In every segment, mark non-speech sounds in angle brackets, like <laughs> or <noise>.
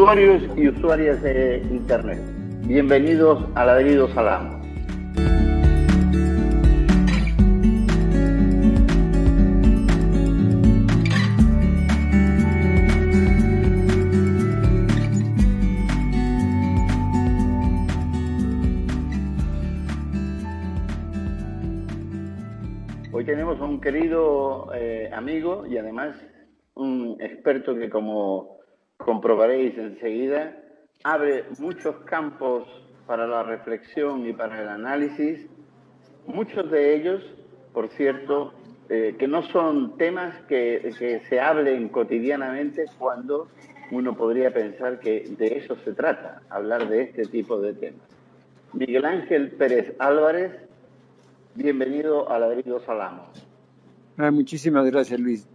usuarios y usuarias de Internet. Bienvenidos a Ladridos Salamos. Hoy tenemos a un querido eh, amigo y además un experto que como comprobaréis enseguida, abre muchos campos para la reflexión y para el análisis, muchos de ellos, por cierto, eh, que no son temas que, que, se hablen cotidianamente cuando uno podría pensar que de eso se trata, hablar de este tipo de temas. Miguel Ángel Pérez Álvarez, bienvenido a Ladrido Salamos. Ah, muchísimas gracias, Luis.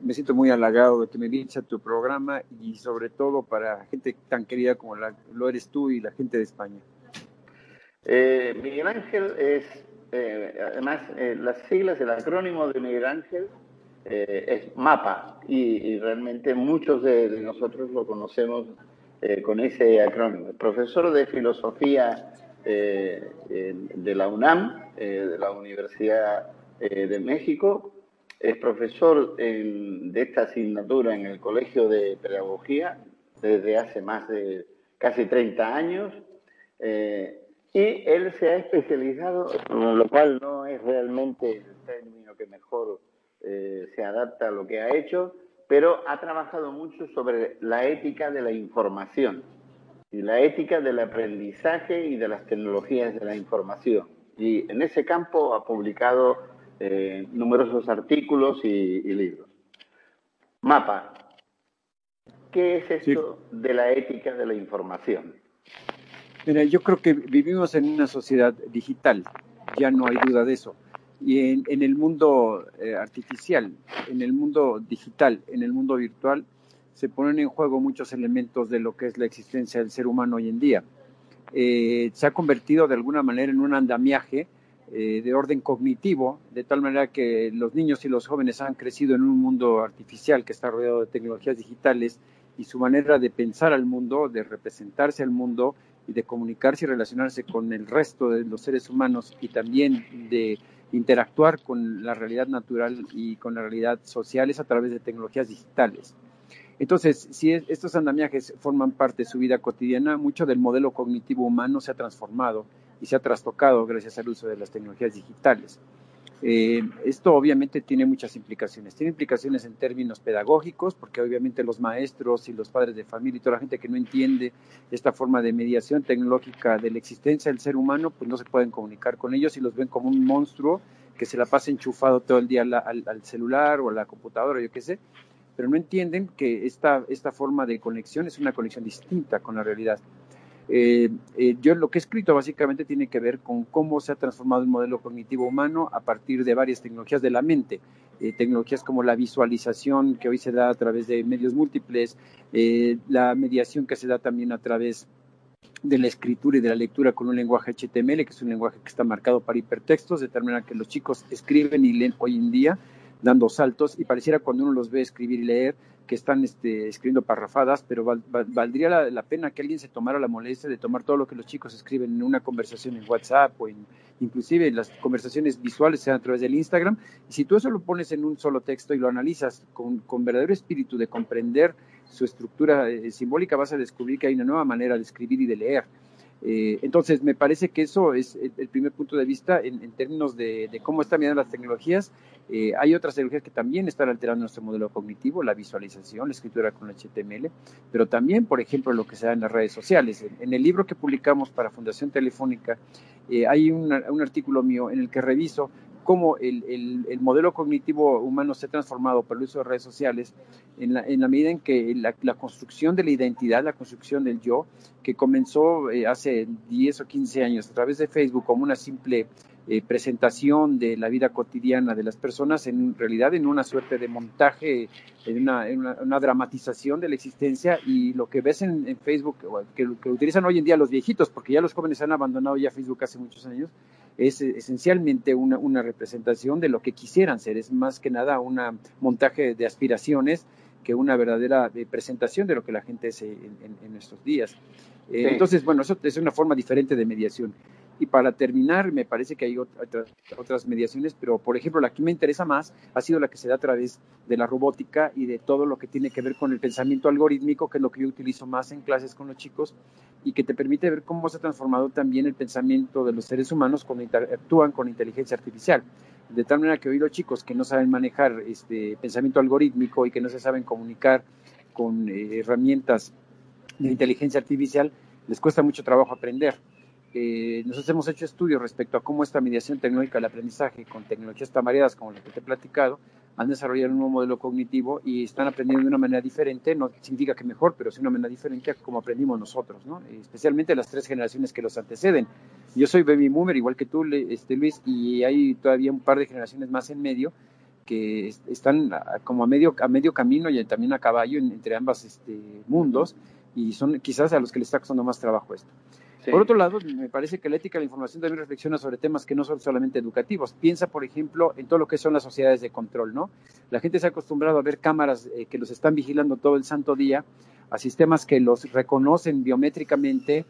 me siento muy halagado de que me a tu programa y sobre todo para gente tan querida como lo eres tú y la gente de España. Eh, Miguel Ángel es, eh, además, eh, las siglas, el acrónimo de Miguel Ángel es MAPA y, realmente muchos de, nosotros lo conocemos con ese acrónimo. Profesor de Filosofía de la UNAM, de la Universidad de México, es profesor de esta asignatura en el Colegio de Pedagogía desde hace más de casi 30 años. Eh, y él se ha especializado, lo cual no es realmente el término que mejor eh, se adapta a lo que ha hecho, pero ha trabajado mucho sobre la ética de la información y la ética del aprendizaje y de las tecnologías de la información. Y en ese campo ha publicado eh, numerosos artículos y, libros. Mapa. ¿Qué es esto de la ética de la información? Mira, yo creo que vivimos en una sociedad digital, ya no hay duda de eso. Y en, el mundo eh, artificial, en el mundo digital, en el mundo virtual, se ponen en juego muchos elementos de lo que es la existencia del ser humano hoy en día. Eh, se ha convertido de alguna manera en un andamiaje eh, de orden cognitivo, de tal manera que los niños y los jóvenes han crecido en un mundo artificial que está rodeado de tecnologías digitales y su manera de pensar al mundo, de representarse al mundo y de comunicarse y relacionarse con el resto de los seres humanos y también de interactuar con la realidad natural y con la realidad social es a través de tecnologías digitales. Entonces, si estos andamiajes forman parte de su vida cotidiana, mucho del modelo cognitivo humano se ha transformado y se ha trastocado gracias al uso de las tecnologías digitales. Eh, esto obviamente tiene muchas implicaciones. Tiene implicaciones en términos pedagógicos, porque obviamente los maestros y los padres de familia y toda la gente que no entiende esta forma de mediación tecnológica de la existencia del ser humano, pues no se pueden comunicar con ellos y los ven como un monstruo que se la pasa enchufado todo el día al, celular o a la computadora, yo qué sé, pero no entienden que esta, esta forma de conexión es una conexión distinta con la realidad. Eh, eh, yo lo que he escrito básicamente tiene que ver con cómo se ha transformado el modelo cognitivo humano a partir de varias tecnologías de la mente, eh, tecnologías como la visualización que hoy se da a través de medios múltiples, la mediación que se da también a través de la escritura y de la lectura con un lenguaje HTML, que es un lenguaje que está marcado para hipertextos, de tal manera que los chicos escriben y leen hoy en día dando saltos y pareciera cuando uno los ve escribir y leer que están este, escribiendo parrafadas, pero valdría la, pena que alguien se tomara la molestia de tomar todo lo que los chicos escriben en una conversación en WhatsApp o en, inclusive las conversaciones visuales sean a través del Instagram. Y si tú eso lo pones en un solo texto y lo analizas con, con verdadero espíritu de comprender su estructura eh, simbólica, vas a descubrir que hay una nueva manera de escribir y de leer. Eh, entonces, me parece que eso es el, primer punto de vista en, términos de, cómo están mirando las tecnologías. Eh, hay otras tecnologías que también están alterando nuestro modelo cognitivo, la visualización, la escritura con HTML, pero también, por ejemplo, lo que se da en las redes sociales. En, el libro que publicamos para Fundación Telefónica, eh, hay un artículo mío en el que reviso cómo el, el, modelo cognitivo humano se ha transformado por el uso de redes sociales en la, en la medida en que la, la, construcción de la identidad, la construcción del yo, que comenzó eh, hace 10 o 15 años a través de Facebook como una simple eh, presentación de la vida cotidiana de las personas, en realidad en una suerte de montaje, en una, en una, dramatización de la existencia y lo que ves en, en Facebook, que, que utilizan hoy en día los viejitos, porque ya los jóvenes han abandonado ya Facebook hace muchos años, es esencialmente una, una, representación de lo que quisieran ser, es más que nada un montaje de aspiraciones que una verdadera eh, presentación de lo que la gente es en, en, estos días. Eh, entonces, bueno, eso es una forma diferente de mediación. Y para terminar, me parece que hay otras, otras mediaciones, pero por ejemplo, la que me interesa más ha sido la que se da a través de la robótica y de todo lo que tiene que ver con el pensamiento algorítmico, que es lo que yo utilizo más en clases con los chicos y que te permite ver cómo se ha transformado también el pensamiento de los seres humanos cuando interactúan con inteligencia artificial. De tal manera que hoy los chicos que no saben manejar este pensamiento algorítmico y que no se saben comunicar con eh, herramientas de inteligencia artificial, les cuesta mucho trabajo aprender. Eh, nosotros hemos hecho estudios respecto a cómo esta mediación tecnológica del aprendizaje con tecnologías tan variadas como las que te he platicado han desarrollado un nuevo modelo cognitivo y están aprendiendo de una manera diferente, no significa que mejor, pero sí una manera diferente a como aprendimos nosotros, ¿no? especialmente las tres generaciones que los anteceden. Yo soy baby boomer, igual que tú, este, Luis, y hay todavía un par de generaciones más en medio que están como a medio, a medio camino y también a caballo entre ambos este, mundos y son quizás a los que les está costando más trabajo esto. Por otro lado, me parece que la ética de la información también reflexiona sobre temas que no son solamente educativos. Piensa, por ejemplo, en todo lo que son las sociedades de control, ¿no? La gente se ha acostumbrado a ver cámaras eh, que los están vigilando todo el santo día, a sistemas que los reconocen biométricamente,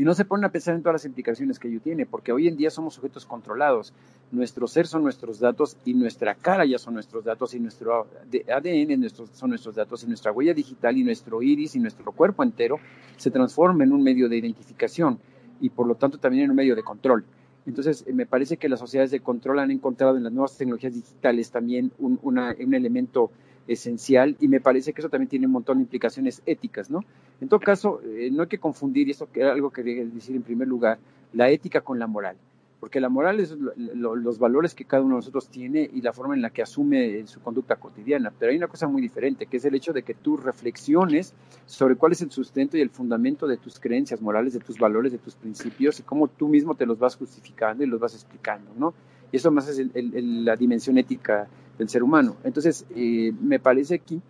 y no se ponen a pensar en todas las implicaciones que ello tiene, porque hoy en día somos sujetos controlados. Nuestro ser son nuestros datos y nuestra cara ya son nuestros datos y nuestro ADN son nuestros datos y nuestra huella digital y nuestro iris y nuestro cuerpo entero se transforma en un medio de identificación y por lo tanto también en un medio de control. Entonces, me parece que las sociedades de control han encontrado en las nuevas tecnologías digitales también un, un elemento esencial y me parece que eso también tiene un montón de implicaciones éticas, ¿no? En todo caso, eh, no hay que confundir, y que era algo que quería decir en primer lugar, la ética con la moral, porque la moral es los valores que cada uno de nosotros tiene y la forma en la que asume su conducta cotidiana, pero hay una cosa muy diferente, que es el hecho de que tú reflexiones sobre cuál es el sustento y el fundamento de tus creencias morales, de tus valores, de tus principios y cómo tú mismo te los vas justificando y los vas explicando, ¿no? Y eso más es la dimensión ética del ser humano. Entonces, eh, me parece aquí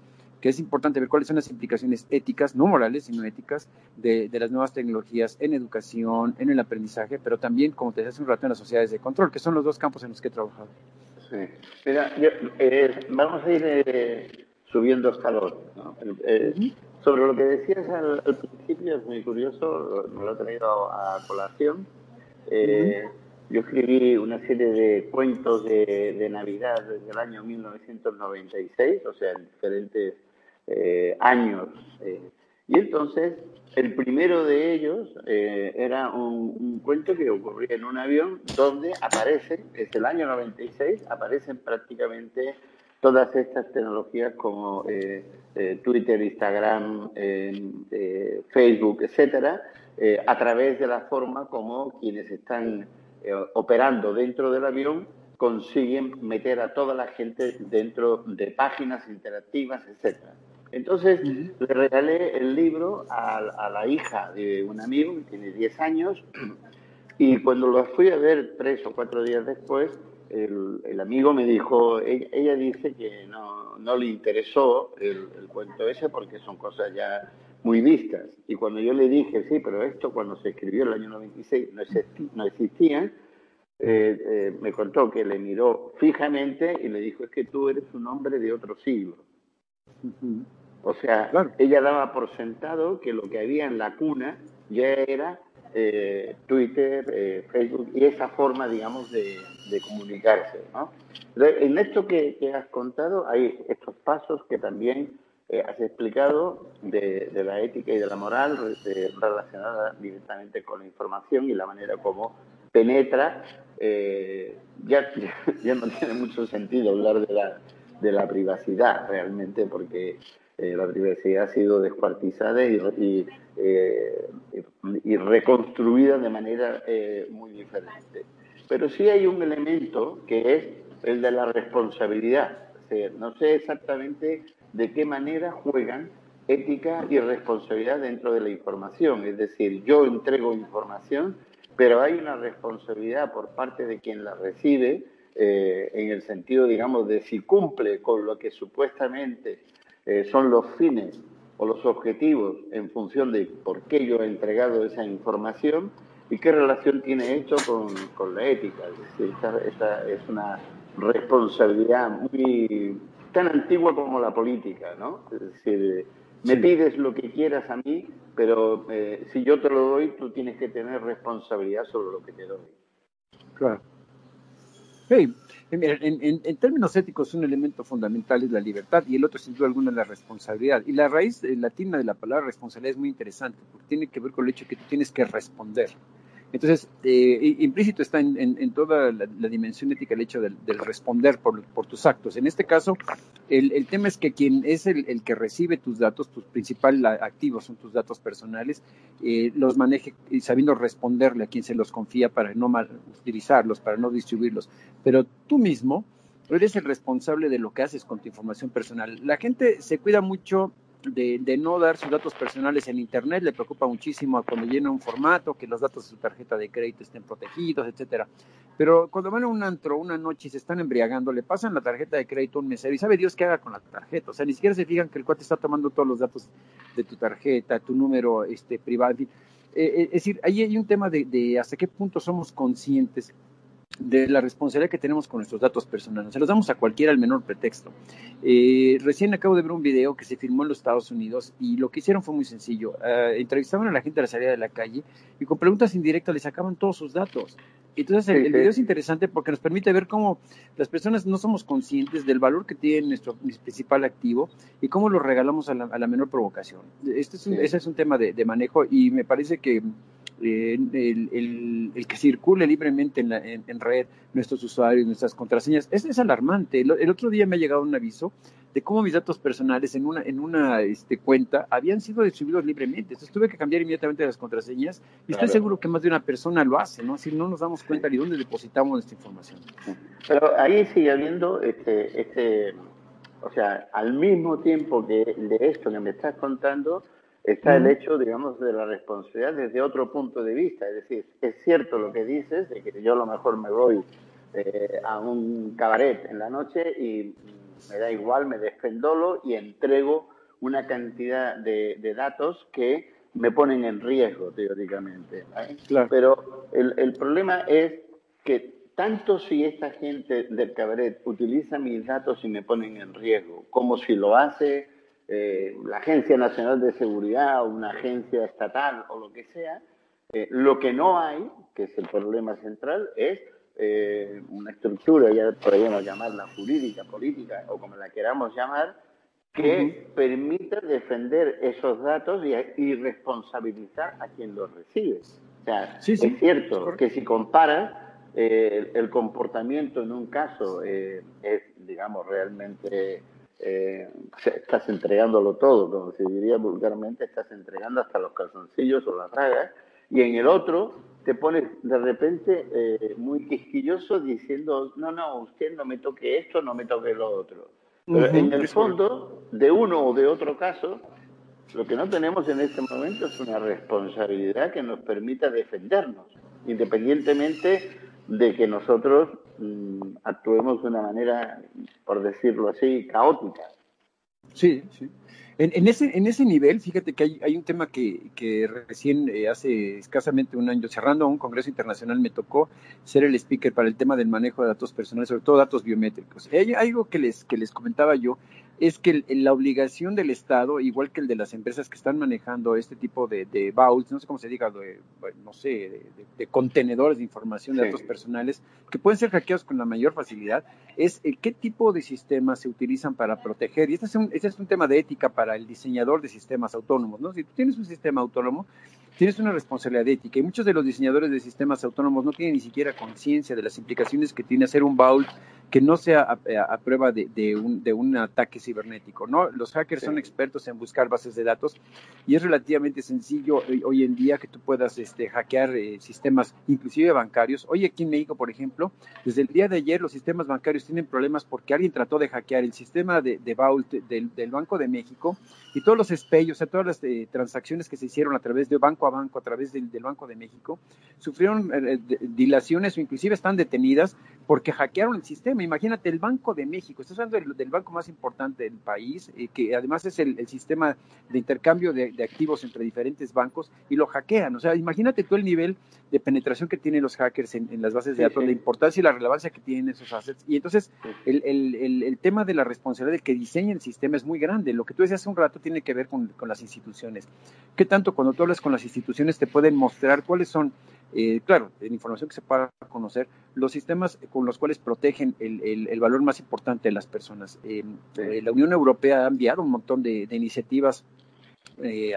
que es importante ver cuáles son las implicaciones éticas, no morales, sino éticas, de, las nuevas tecnologías en educación, en el aprendizaje, pero también, como te decía hace un rato, en las sociedades de control, que son los dos campos en los que he trabajado. Sí. Mira, eh, vamos a ir eh, subiendo escalón. ¿no? Sobre lo que decías al, principio, es muy curioso, me lo he traído a colación. Yo escribí una serie de cuentos de, Navidad desde el año 1996, o sea, en diferentes eh, años. Eh. y entonces, el primero de ellos eh, era un, cuento que ocurría en un avión donde aparecen, es el año 96, aparecen prácticamente todas estas tecnologías como Twitter, Instagram, Facebook, etcétera, a través de la forma como quienes están eh, operando dentro del avión consiguen meter a toda la gente dentro de páginas interactivas, etcétera. Entonces le regalé el libro a, la hija de un amigo que tiene 10 años y cuando lo fui a ver tres o cuatro días después, el, amigo me dijo, ella, dice que no, no le interesó el, el, cuento ese porque son cosas ya muy vistas. Y cuando yo le dije, sí, pero esto cuando se escribió el año 96 no, existía, no existía eh, eh, me contó que le miró fijamente y le dijo, es que tú eres un hombre de otro siglo. O sea, ella daba por sentado que lo que había en la cuna ya era eh, Twitter, Facebook y esa forma, digamos, de, comunicarse. ¿no? En esto que, que has contado hay estos pasos que también eh, has explicado de, la ética y de la moral relacionada directamente con la información y la manera como penetra. Eh, ya, <laughs> ya no tiene mucho sentido hablar de la, de la privacidad realmente porque eh, la privacidad ha sido descuartizada y, y, reconstruida de manera muy diferente. Pero sí hay un elemento que es el de la responsabilidad. no sé exactamente de qué manera juegan ética y responsabilidad dentro de la información. Es decir, yo entrego información, pero hay una responsabilidad por parte de quien la recibe eh, en el sentido, digamos, de si cumple con lo que supuestamente eh, son los fines o los objetivos en función de por qué yo he entregado esa información y qué relación tiene esto con, la ética. Es esta, es una responsabilidad muy tan antigua como la política, ¿no? Es decir, me pides lo que quieras a mí, pero eh, si yo te lo doy, tú tienes que tener responsabilidad sobre lo que te doy. Claro. Hey, en, términos éticos, un elemento fundamental es la libertad y el otro, sin duda alguna, es la responsabilidad. Y la raíz eh, latina de la palabra responsabilidad es muy interesante porque tiene que ver con el hecho que tú tienes que responder. Entonces, eh, implícito está en, toda la, dimensión ética el hecho del, responder por, tus actos. En este caso, el, tema es que quien es el, que recibe tus datos, tus principales activos son tus datos personales, eh, los maneje sabiendo responderle a quien se los confía para no mal, utilizarlos, para no distribuirlos. Pero tú mismo eres el responsable de lo que haces con tu información personal. La gente se cuida mucho de, no dar sus datos personales en Internet, le preocupa muchísimo cuando llena un formato, que los datos de su tarjeta de crédito estén protegidos, etcétera. Pero cuando van a un antro una noche y se están embriagando, le pasan la tarjeta de crédito a un mesero y sabe Dios qué haga con la tarjeta. O sea, ni siquiera se fijan que el cuate está tomando todos los datos de tu tarjeta, tu número este, privado. Eh, eh, es decir, ahí hay un tema de, de hasta qué punto somos conscientes de la responsabilidad que tenemos con nuestros datos personales. Se los damos a cualquiera al menor pretexto. Eh, recién acabo de ver un video que se filmó en los Estados Unidos y lo que hicieron fue muy sencillo. Eh, entrevistaban a la gente a la salida de la calle y con preguntas indirectas les sacaban todos sus datos. Entonces el, video es interesante porque nos permite ver cómo las personas no somos conscientes del valor que tiene nuestro principal activo y cómo lo regalamos a la, menor provocación. Este es ese es un tema de manejo y me parece que el, que circule libremente en, red nuestros usuarios, nuestras contraseñas, es, es alarmante. El, otro día me ha llegado un aviso de cómo mis datos personales en una, en una este, cuenta habían sido distribuidos libremente. Entonces tuve que cambiar inmediatamente las contraseñas y estoy seguro que más de una persona lo hace, ¿no? Así no nos damos cuenta ni dónde depositamos nuestra información. Pero ahí sigue habiendo este, este, o sea, al mismo tiempo que de esto que me estás contando, está el hecho, digamos, de la responsabilidad desde otro punto de vista. Es decir, es cierto lo que dices, de que yo a lo mejor me voy eh, a un cabaret en la noche y me da igual, me desfendolo y entrego una cantidad de, datos que me ponen en riesgo, teóricamente. Pero el, el problema es que tanto si esta gente del cabaret utiliza mis datos y me ponen en riesgo, como si lo hace eh, la Agencia Nacional de Seguridad o una agencia estatal o lo que sea, eh, lo que no hay, que es el problema central, es eh, una estructura, ya podríamos llamarla jurídica, política o como la queramos llamar, que permita defender esos datos y, responsabilizar a quien los recibe. O sea, es cierto que si comparas el comportamiento en un caso es, digamos, realmente eh, estás entregándolo todo, como se diría vulgarmente, estás entregando hasta los calzoncillos o las ragas, y en el otro te pones de repente eh, muy quisquilloso diciendo, no, no, usted no me toque esto, no me toque lo otro. Pero en el fondo, de uno o de otro caso, lo que no tenemos en este momento es una responsabilidad que nos permita defendernos, independientemente de que nosotros mm, actuemos de una manera, por decirlo así, caótica. Sí, sí. En, ese, en ese nivel, fíjate que hay, un tema que, que recién, eh, hace escasamente un año, cerrando un congreso internacional, me tocó ser el speaker para el tema del manejo de datos personales, sobre todo datos biométricos. Hay algo que les, que les comentaba yo, es que la obligación del Estado, igual que el de las empresas que están manejando este tipo de, de vaults, no sé cómo se diga, no sé, de, contenedores de información de datos personales, que pueden ser hackeados con la mayor facilidad, es el qué tipo de sistemas se utilizan para proteger. Y este es un, este es un tema de ética para el diseñador de sistemas autónomos, ¿no? Si tú tienes un sistema autónomo, tienes una responsabilidad ética y muchos de los diseñadores de sistemas autónomos no tienen ni siquiera conciencia de las implicaciones que tiene hacer un vault que no sea a, prueba de, un, de, un, ataque cibernético. ¿no? Los hackers son expertos en buscar bases de datos y es relativamente sencillo hoy en día que tú puedas este, hackear eh, sistemas, inclusive bancarios. Hoy aquí en México, por ejemplo, desde el día de ayer los sistemas bancarios tienen problemas porque alguien trató de hackear el sistema de, Vault del, Banco de México y todos los espellos, o sea, todas las eh, transacciones que se hicieron a través de banco a a banco a través del, Banco de México, sufrieron eh, dilaciones o inclusive están detenidas porque hackearon el sistema. Imagínate, el Banco de México, estás hablando del, banco más importante del país, eh, que además es el, sistema de intercambio de, activos entre diferentes bancos, y lo hackean. O sea, imagínate tú el nivel de penetración que tienen los hackers en, las bases de datos, la importancia y la relevancia que tienen esos assets. Y entonces, el, tema de la responsabilidad de que diseñe el sistema es muy grande. Lo que tú decías hace un rato tiene que ver con, con las instituciones. ¿Qué tanto cuando tú hablas con las instituciones te pueden mostrar cuáles son eh, claro, en información que se pueda conocer, los sistemas con los cuales protegen el, valor más importante de las personas. Eh, eh, la Unión Europea ha enviado un montón de, iniciativas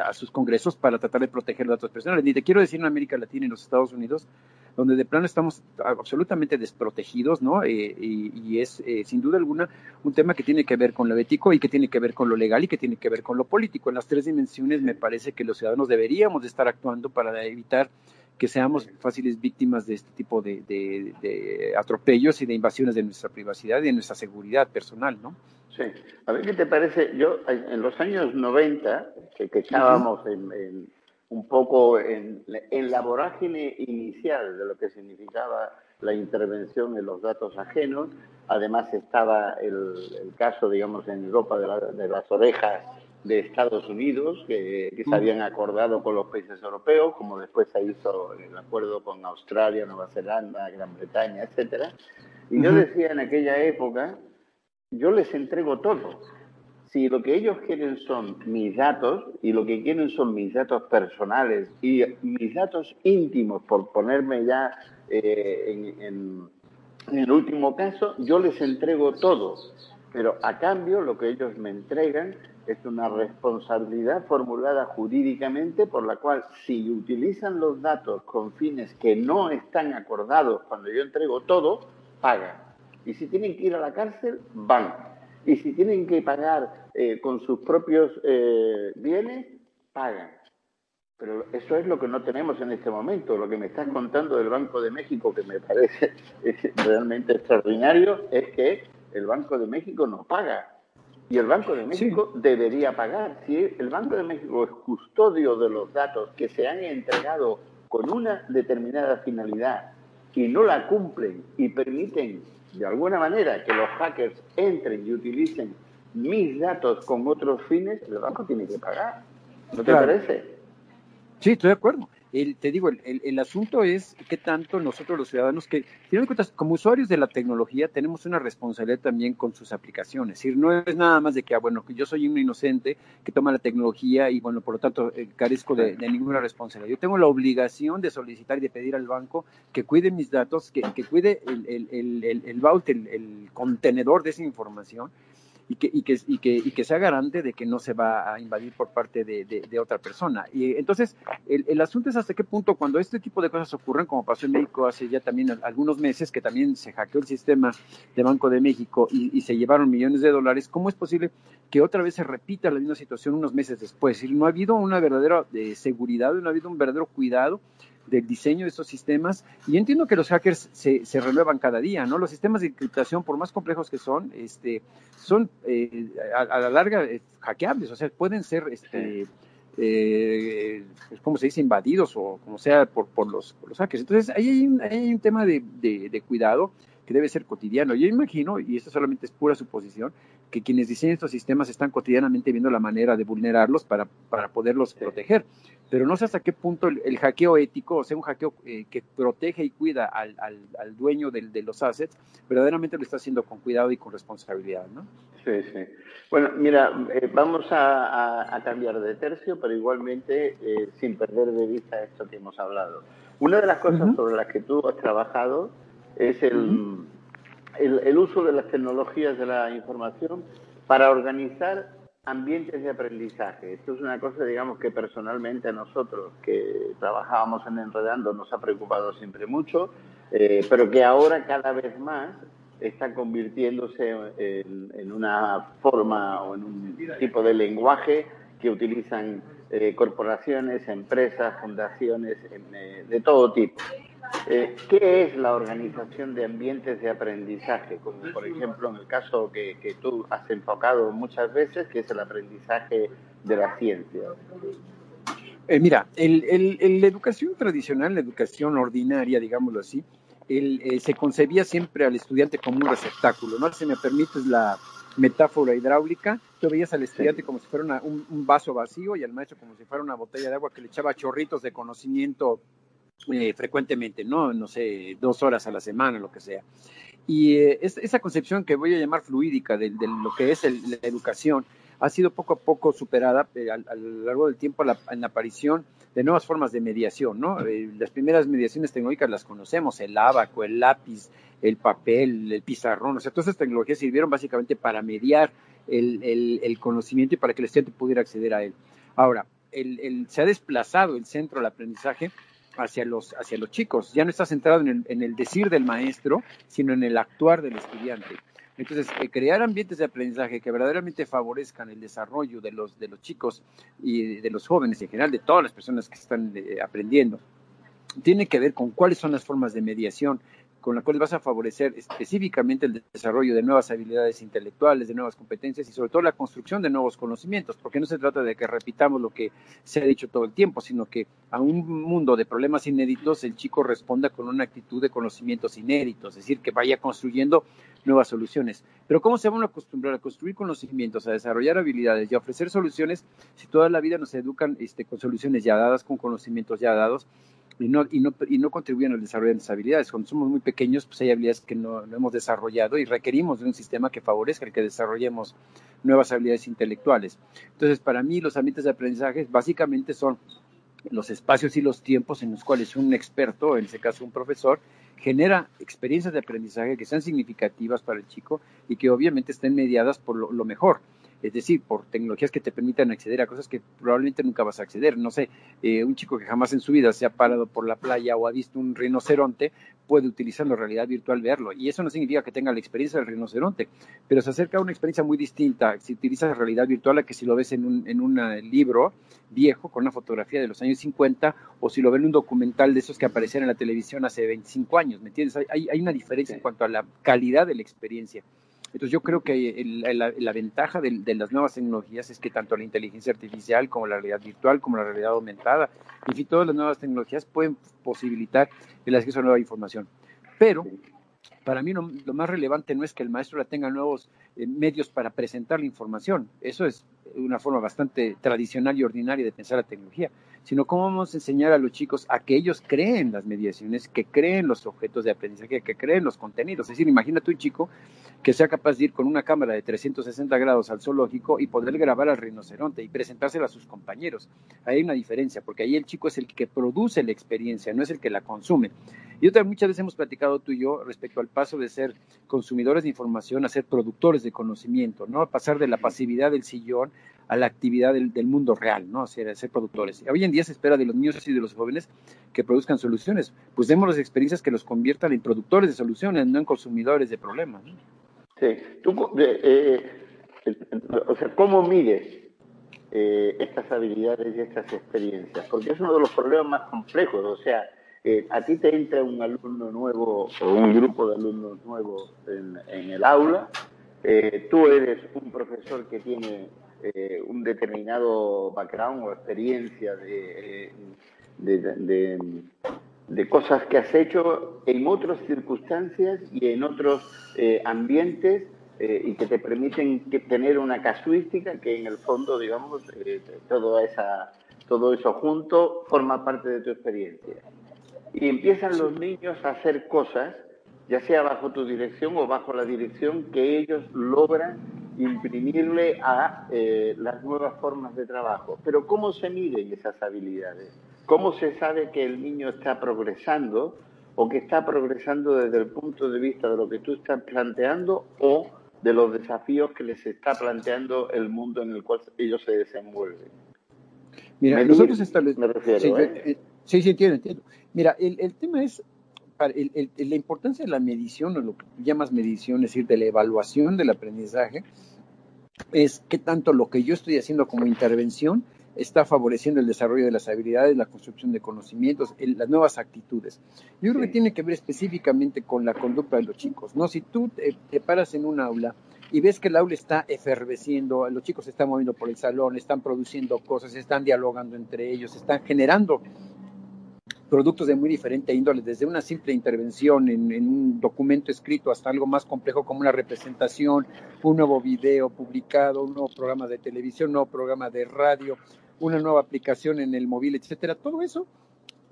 a sus congresos para tratar de proteger datos personales. Ni te quiero decir en América Latina y en los Estados Unidos, donde de plano estamos absolutamente desprotegidos, ¿no? y, es sin duda alguna un tema que tiene que ver con lo ético y que tiene que ver con lo legal y que tiene que ver con lo político. En las tres dimensiones me parece que los ciudadanos deberíamos de estar actuando para evitar que seamos fáciles víctimas de este tipo de, atropellos y de invasiones de nuestra privacidad y de nuestra seguridad personal, ¿no? Sí. A ver qué te parece. Yo, en los años 90, que, estábamos en, un poco en, la vorágine inicial de lo que significaba la intervención en los datos ajenos, además estaba el, caso, digamos, en Europa de las orejas de Estados Unidos que, se habían acordado con los países europeos, como después se hizo el acuerdo con Australia, Nueva Zelanda, Gran Bretaña, etcétera. Y yo decía en aquella época, yo les entrego todo. Si lo que ellos quieren son mis datos y lo que quieren son mis datos personales y mis datos íntimos, por ponerme ya eh, en el último caso, yo les entrego todo. Pero a cambio lo que ellos me entregan es una responsabilidad formulada jurídicamente por la cual si utilizan los datos con fines que no están acordados cuando yo entrego todo, pagan. Y si tienen que ir a la cárcel, van. Y si tienen que pagar eh, con sus propios eh, bienes, pagan. Pero eso es lo que no tenemos en este momento. Lo que me estás contando del Banco de México, que me parece <laughs> realmente extraordinario, es que el Banco de México no paga y el Banco de México debería pagar. Si el Banco de México es custodio de los datos que se han entregado con una determinada finalidad y no la cumplen y permiten de alguna manera que los hackers entren y utilicen mis datos con otros fines, el banco tiene que pagar. ¿No te parece? Sí, estoy de acuerdo te digo, el, asunto es qué tanto nosotros los ciudadanos, que, como usuarios de la tecnología, tenemos una responsabilidad también con sus aplicaciones. Es decir, no es nada más de que, ah, bueno, que yo soy un inocente que toma la tecnología y, bueno, por lo tanto, eh, carezco de, ninguna responsabilidad. Yo tengo la obligación de solicitar y de pedir al banco que cuide mis datos, que, que cuide el, el, el, el vault, el contenedor de esa información y que, y que, y que, y que sea garante de que no se va a invadir por parte de, de, otra persona. Y entonces, el, el, asunto es hasta qué punto cuando este tipo de cosas ocurren, como pasó en México hace ya también algunos meses, que también se hackeó el sistema de Banco de México y, y se llevaron millones de dólares, ¿cómo es posible que otra vez se repita la misma situación unos meses después? Es no ha habido una verdadera eh, seguridad, no ha habido un verdadero cuidado del diseño de estos sistemas. Y entiendo que los hackers se, se, renuevan cada día, ¿no? Los sistemas de encriptación, por más complejos que son, este, son eh, a, la larga eh, hackeables, o sea, pueden ser, este, eh, como se dice, invadidos o como sea por, por, los, por los hackers. Entonces, ahí hay un, hay un tema de, de, de cuidado que debe ser cotidiano. Yo imagino, y esto solamente es pura suposición, que quienes diseñan estos sistemas están cotidianamente viendo la manera de vulnerarlos para, para poderlos proteger. Pero no sé hasta qué punto el, hackeo ético, o sea, un hackeo eh, que protege y cuida al, al, dueño de los assets, verdaderamente lo está haciendo con cuidado y con responsabilidad, ¿no? Sí, sí. Bueno, mira, eh, vamos a, cambiar de tercio, pero igualmente eh, sin perder de vista esto que hemos hablado. Una de las cosas sobre las que tú has trabajado es el, el, uso de las tecnologías de la información para organizar ambientes de aprendizaje. Esto es una cosa, digamos, que personalmente a nosotros que trabajábamos en Enredando nos ha preocupado siempre mucho, eh, pero que ahora cada vez más está convirtiéndose en, una forma o en un tipo de lenguaje que utilizan eh, corporaciones, empresas, fundaciones eh, de todo tipo. Eh, ¿Qué es la organización de ambientes de aprendizaje? Como por ejemplo en el caso que, que, tú has enfocado muchas veces, que es el aprendizaje de la ciencia. Eh, mira, el, la educación tradicional, la educación ordinaria, digámoslo así, eh, se concebía siempre al estudiante como un receptáculo, ¿no? Si me permites la metáfora hidráulica, tú veías al estudiante como si fuera un, vaso vacío y al maestro como si fuera una botella de agua que le echaba chorritos de conocimiento eh, frecuentemente, ¿no? No sé, dos horas a la semana, lo que sea. Y esa concepción que voy a llamar fluídica de, lo que es la educación, ha sido poco a poco superada eh, a, lo largo del tiempo en la aparición de nuevas formas de mediación, ¿no? Eh, las primeras mediaciones tecnológicas las conocemos, el abaco, el lápiz, el papel, el pizarrón, o sea, todas esas tecnologías sirvieron básicamente para mediar el, conocimiento y para que el estudiante pudiera acceder a él. Ahora, se ha desplazado el centro del aprendizaje hacia los, hacia los chicos, ya no está centrado en el decir del maestro, sino en el actuar del estudiante. Entonces, eh, crear ambientes de aprendizaje que verdaderamente favorezcan el desarrollo de los, de los chicos y de los jóvenes en general, de todas las personas que están eh, aprendiendo, tiene que ver con cuáles son las formas de mediación con las cuales vas a favorecer específicamente el desarrollo de nuevas habilidades intelectuales, de nuevas competencias y sobre todo la construcción de nuevos conocimientos, porque no se trata de que repitamos lo que se ha dicho todo el tiempo, sino que a un mundo de problemas inéditos el chico responda con una actitud de conocimientos inéditos, es decir, que vaya construyendo nuevas soluciones. Pero ¿cómo se van a acostumbrar a construir conocimientos, a desarrollar habilidades y a ofrecer soluciones si toda la vida nos educan este, con soluciones ya dadas, con conocimientos ya dados? Y no, y no, y no contribuyen al desarrollo de nuestras habilidades. Cuando somos muy pequeños, pues hay habilidades que no, no, hemos desarrollado y requerimos de un sistema que favorezca el que desarrollemos nuevas habilidades intelectuales. Entonces, para mí, los ambientes de aprendizaje básicamente son los espacios y los tiempos en los cuales un experto, en este caso un profesor, genera experiencias de aprendizaje que sean significativas para el chico y que obviamente estén mediadas por lo mejor es decir, por tecnologías que te permitan acceder a cosas que probablemente nunca vas a acceder. No sé, eh, un chico que jamás en su vida se ha parado por la playa o ha visto un rinoceronte puede utilizar la realidad virtual verlo. Y eso no significa que tenga la experiencia del rinoceronte, pero se acerca a una experiencia muy distinta si utilizas la realidad virtual a que si lo ves en un, en un libro viejo con una fotografía de los años 50 o si lo ves en un documental de esos que aparecían en la televisión hace 25 años, ¿me entiendes? Hay, hay una diferencia en cuanto a la calidad de la experiencia. Entonces yo creo que la, ventaja de, las nuevas tecnologías es que tanto la inteligencia artificial como la realidad virtual, como la realidad aumentada, en fin, todas las nuevas tecnologías pueden posibilitar el acceso a nueva información. Pero para mí lo, más relevante no es que el maestro tenga nuevos eh, medios para presentar la información, eso es una forma bastante tradicional y ordinaria de pensar la tecnología, sino cómo vamos a enseñar a los chicos a que ellos creen las mediaciones, que creen los objetos de aprendizaje, que creen los contenidos. Es decir, imagínate un chico que sea capaz de ir con una cámara de 360 grados al zoológico y poder grabar al rinoceronte y presentársela a sus compañeros. Ahí hay una diferencia, porque ahí el chico es el que produce la experiencia, no es el que la consume. Y otra, muchas veces hemos platicado tú y yo respecto al paso de ser consumidores de información a ser productores de conocimiento, ¿no? Pasar de la pasividad del sillón a la actividad del, mundo real, ¿no? Ser, ser productores. Hoy en día se espera de los niños y de los jóvenes que produzcan soluciones. Pues demos las experiencias que los conviertan en productores de soluciones, no en consumidores de problemas. Sí. Tú, eh, o sea, ¿cómo mides eh, estas habilidades y estas experiencias? Porque es uno de los problemas más complejos. O sea, eh, a ti te entra un alumno nuevo o un grupo de alumnos nuevos en, en el aula. Tú eres un profesor que tiene eh, un determinado background o experiencia de, de, cosas que has hecho en otras circunstancias y en otros eh, ambientes eh, y que te permiten tener una casuística que en el fondo, digamos, todo, esa, todo eso junto forma parte de tu experiencia. Y empiezan los niños a hacer cosas, ya sea bajo tu dirección o bajo la dirección que ellos logran imprimirle a eh, las nuevas formas de trabajo. Pero ¿cómo se miden esas habilidades? ¿Cómo se sabe que el niño está progresando o que está progresando desde el punto de vista de lo que tú estás planteando o de los desafíos que les está planteando el mundo en el cual ellos se desenvuelven? Mira, nosotros establecemos... Me refiero, sí, ¿eh? Eh, sí, sí, entiendo, entiendo. Mira, el, el tema es la importancia de la medición, o lo que tú llamas medición, es decir, de la evaluación del aprendizaje, es qué tanto lo que yo estoy haciendo como intervención está favoreciendo el desarrollo de las habilidades, la construcción de conocimientos, las nuevas actitudes. Yo creo que tiene que ver específicamente con la conducta de los chicos, ¿no? Si tú te, paras en un aula y ves que el aula está eferveciendo, los chicos se están moviendo por el salón, están produciendo cosas, están dialogando entre ellos, están generando productos de muy diferente índole, desde una simple intervención en, un documento escrito hasta algo más complejo como una representación, un nuevo video publicado, un nuevo programa de televisión, un nuevo programa de radio, una nueva aplicación en el móvil, etcétera. Todo eso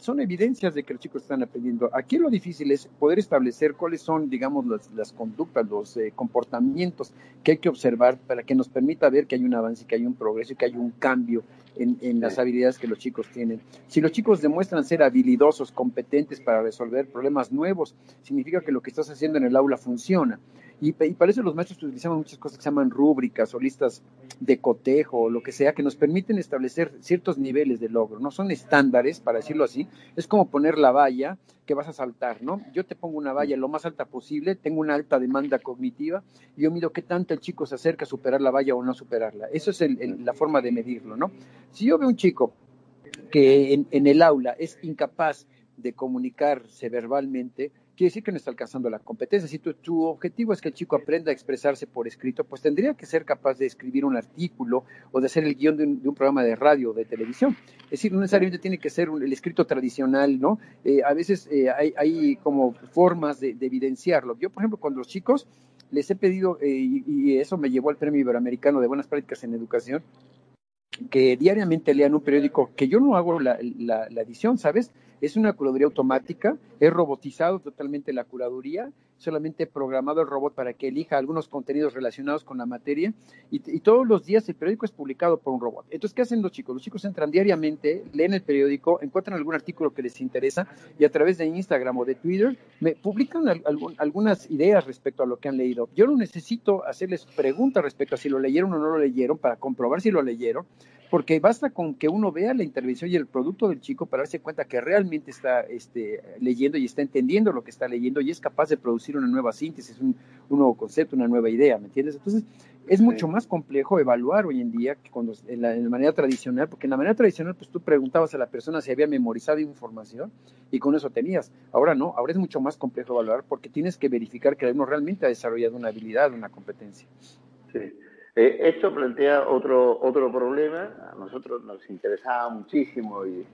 son evidencias de que los chicos están aprendiendo. Aquí lo difícil es poder establecer cuáles son, digamos, las, conductas, los eh, comportamientos que hay que observar para que nos permita ver que hay un avance, que hay un progreso y que hay un cambio en, en las habilidades que los chicos tienen. Si los chicos demuestran ser habilidosos, competentes para resolver problemas nuevos, significa que lo que estás haciendo en el aula funciona. Y, para eso los maestros utilizamos muchas cosas que se llaman rúbricas o listas de cotejo o lo que sea, que nos permiten establecer ciertos niveles de logro. No son estándares, para decirlo así. Es como poner la valla que vas a saltar, ¿no? Yo te pongo una valla lo más alta posible, tengo una alta demanda cognitiva, y yo mido qué tanto el chico se acerca a superar la valla o no superarla. Eso es la forma de medirlo, ¿no? Si yo veo un chico que en el aula es incapaz de comunicarse verbalmente, quiere decir que no está alcanzando la competencia. Si tu, objetivo es que el chico aprenda a expresarse por escrito, pues tendría que ser capaz de escribir un artículo o de hacer el guion de un, programa de radio o de televisión. Es decir, no necesariamente tiene que ser el escrito tradicional, ¿no? Eh, a veces eh, hay, como formas de, evidenciarlo. Yo, por ejemplo, cuando los chicos les he pedido, eh, y, eso me llevó al Premio Iberoamericano de Buenas Prácticas en Educación, que diariamente lean un periódico, que yo no hago la, la edición, ¿sabes? Es una curaduría automática, es robotizado totalmente la curaduría, solamente programado el robot para que elija algunos contenidos relacionados con la materia y, todos los días el periódico es publicado por un robot. Entonces, ¿qué hacen los chicos? Los chicos entran diariamente, leen el periódico, encuentran algún artículo que les interesa y a través de Instagram o de Twitter me publican algunas ideas respecto a lo que han leído. Yo no necesito hacerles preguntas respecto a si lo leyeron o no lo leyeron para comprobar si lo leyeron porque basta con que uno vea la intervención y el producto del chico para darse cuenta que realmente está este, leyendo y está entendiendo lo que está leyendo y es capaz de producir una nueva síntesis, un, nuevo concepto, una nueva idea, ¿me entiendes? Entonces, es mucho más complejo evaluar hoy en día que cuando en la, manera tradicional, porque en la manera tradicional, pues tú preguntabas a la persona si había memorizado información y con eso tenías. Ahora no, ahora es mucho más complejo evaluar porque tienes que verificar que uno realmente ha desarrollado una habilidad, una competencia. Sí. Eh, esto plantea otro, otro problema. A nosotros nos interesaba muchísimo y,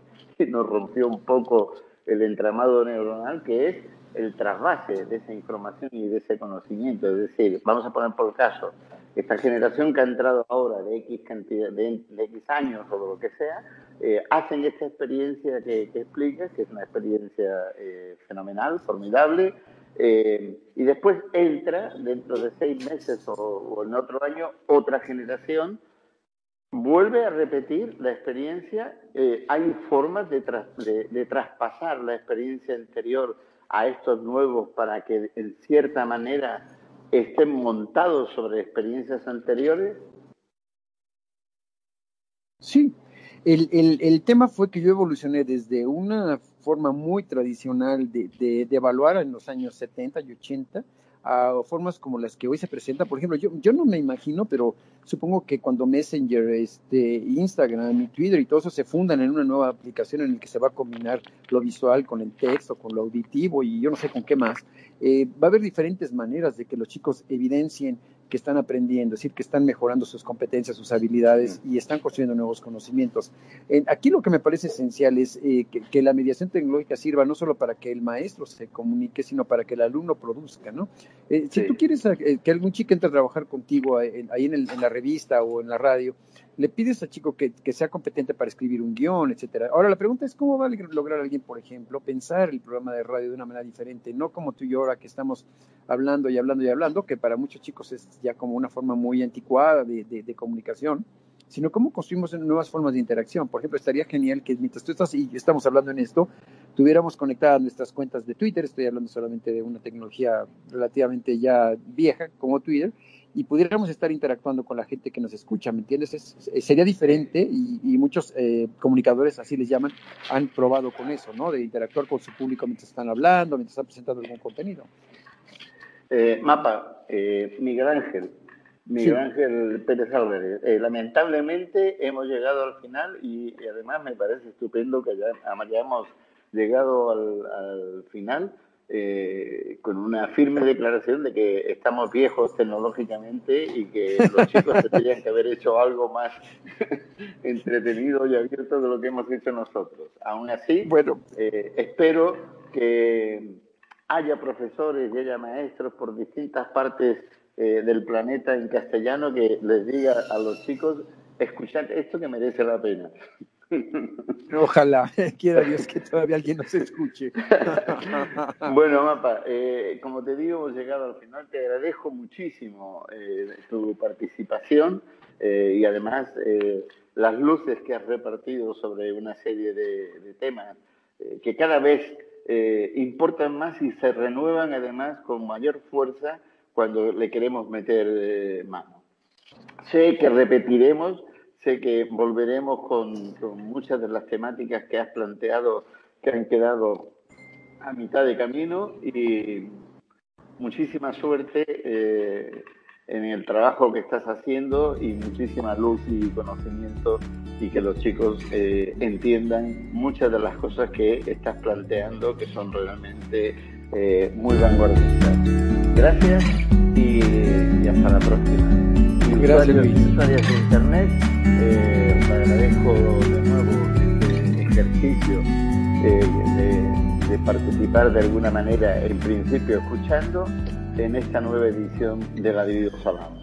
nos rompió un poco el entramado neuronal, que es el trasvase de esa información y de ese conocimiento. Es decir, vamos a poner por caso, esta generación que ha entrado ahora de X cantidad, de, X años o lo que sea, eh, hacen esta experiencia que, que explicas, que es una experiencia eh, fenomenal, formidable, eh, y después entra, dentro de seis meses o, en otro año, otra generación, vuelve a repetir la experiencia. Eh, hay formas de, de, traspasar la experiencia anterior a estos nuevos para que, en cierta manera, estén montados sobre experiencias anteriores. Sí, el, tema fue que yo evolucioné desde una forma muy tradicional de, de, evaluar en los años 70 y 80 a formas como las que hoy se presentan. Por ejemplo, yo, yo no me imagino, pero supongo que cuando Messenger, este, Instagram y Twitter y todo eso se fundan en una nueva aplicación en la que se va a combinar lo visual con el texto, con lo auditivo y yo no sé con qué más, eh, va a haber diferentes maneras de que los chicos evidencien que están aprendiendo, es decir, que están mejorando sus competencias, sus habilidades y están construyendo nuevos conocimientos. aquí lo que me parece esencial es eh, que, la mediación tecnológica sirva no solo para que el maestro se comunique, sino para que el alumno produzca, ¿no? Eh, si tú quieres eh, que algún chico entre a trabajar contigo ahí en, en, la revista o en la radio, le pides al chico que, sea competente para escribir un guion, etcétera. Ahora la pregunta es cómo va a lograr alguien, por ejemplo, pensar el programa de radio de una manera diferente, no como tú y yo ahora que estamos hablando y hablando y hablando, que para muchos chicos es ya como una forma muy anticuada de, comunicación, sino cómo construimos nuevas formas de interacción. Por ejemplo, estaría genial que mientras tú estás y estamos hablando en esto, tuviéramos conectadas nuestras cuentas de Twitter, estoy hablando solamente de una tecnología relativamente ya vieja como Twitter, y pudiéramos estar interactuando con la gente que nos escucha, ¿me entiendes? sería diferente y, muchos eh, comunicadores, así les llaman, han probado con eso, ¿no? De interactuar con su público mientras están hablando, mientras están presentando algún contenido. Eh, Mapa, eh, Miguel Ángel, Miguel Ángel Pérez Álvarez, lamentablemente hemos llegado al final y, además me parece estupendo que ya, hemos llegado al, al final eh, con una firme declaración de que estamos viejos tecnológicamente y que los <laughs> chicos tendrían que haber hecho algo más <laughs> entretenido y abierto de lo que hemos hecho nosotros. Aún así, bueno, eh, espero que haya profesores y haya maestros por distintas partes eh, del planeta en castellano que les diga a los chicos, escuchad esto que merece la pena. Ojalá, <laughs> quiera Dios que todavía alguien nos escuche. <laughs> bueno, Mapa, eh, como te digo, hemos llegado al final. Te agradezco muchísimo eh, tu participación eh, y además las luces que has repartido sobre una serie de, temas que cada vez importan más y se renuevan además con mayor fuerza cuando le queremos meter mano. Sé que repetiremos Sé que volveremos con, muchas de las temáticas que has planteado que han quedado a mitad de camino y muchísima suerte eh, en el trabajo que estás haciendo y muchísima luz y conocimiento y que los chicos eh, entiendan muchas de las cosas que estás planteando que son realmente eh, muy vanguardistas. Gracias y hasta la próxima. Gracias, usuarios de Internet, eh, agradezco de nuevo este ejercicio eh, de, participar de alguna manera, en principio escuchando, en esta nueva edición de la Dividos Hablamos.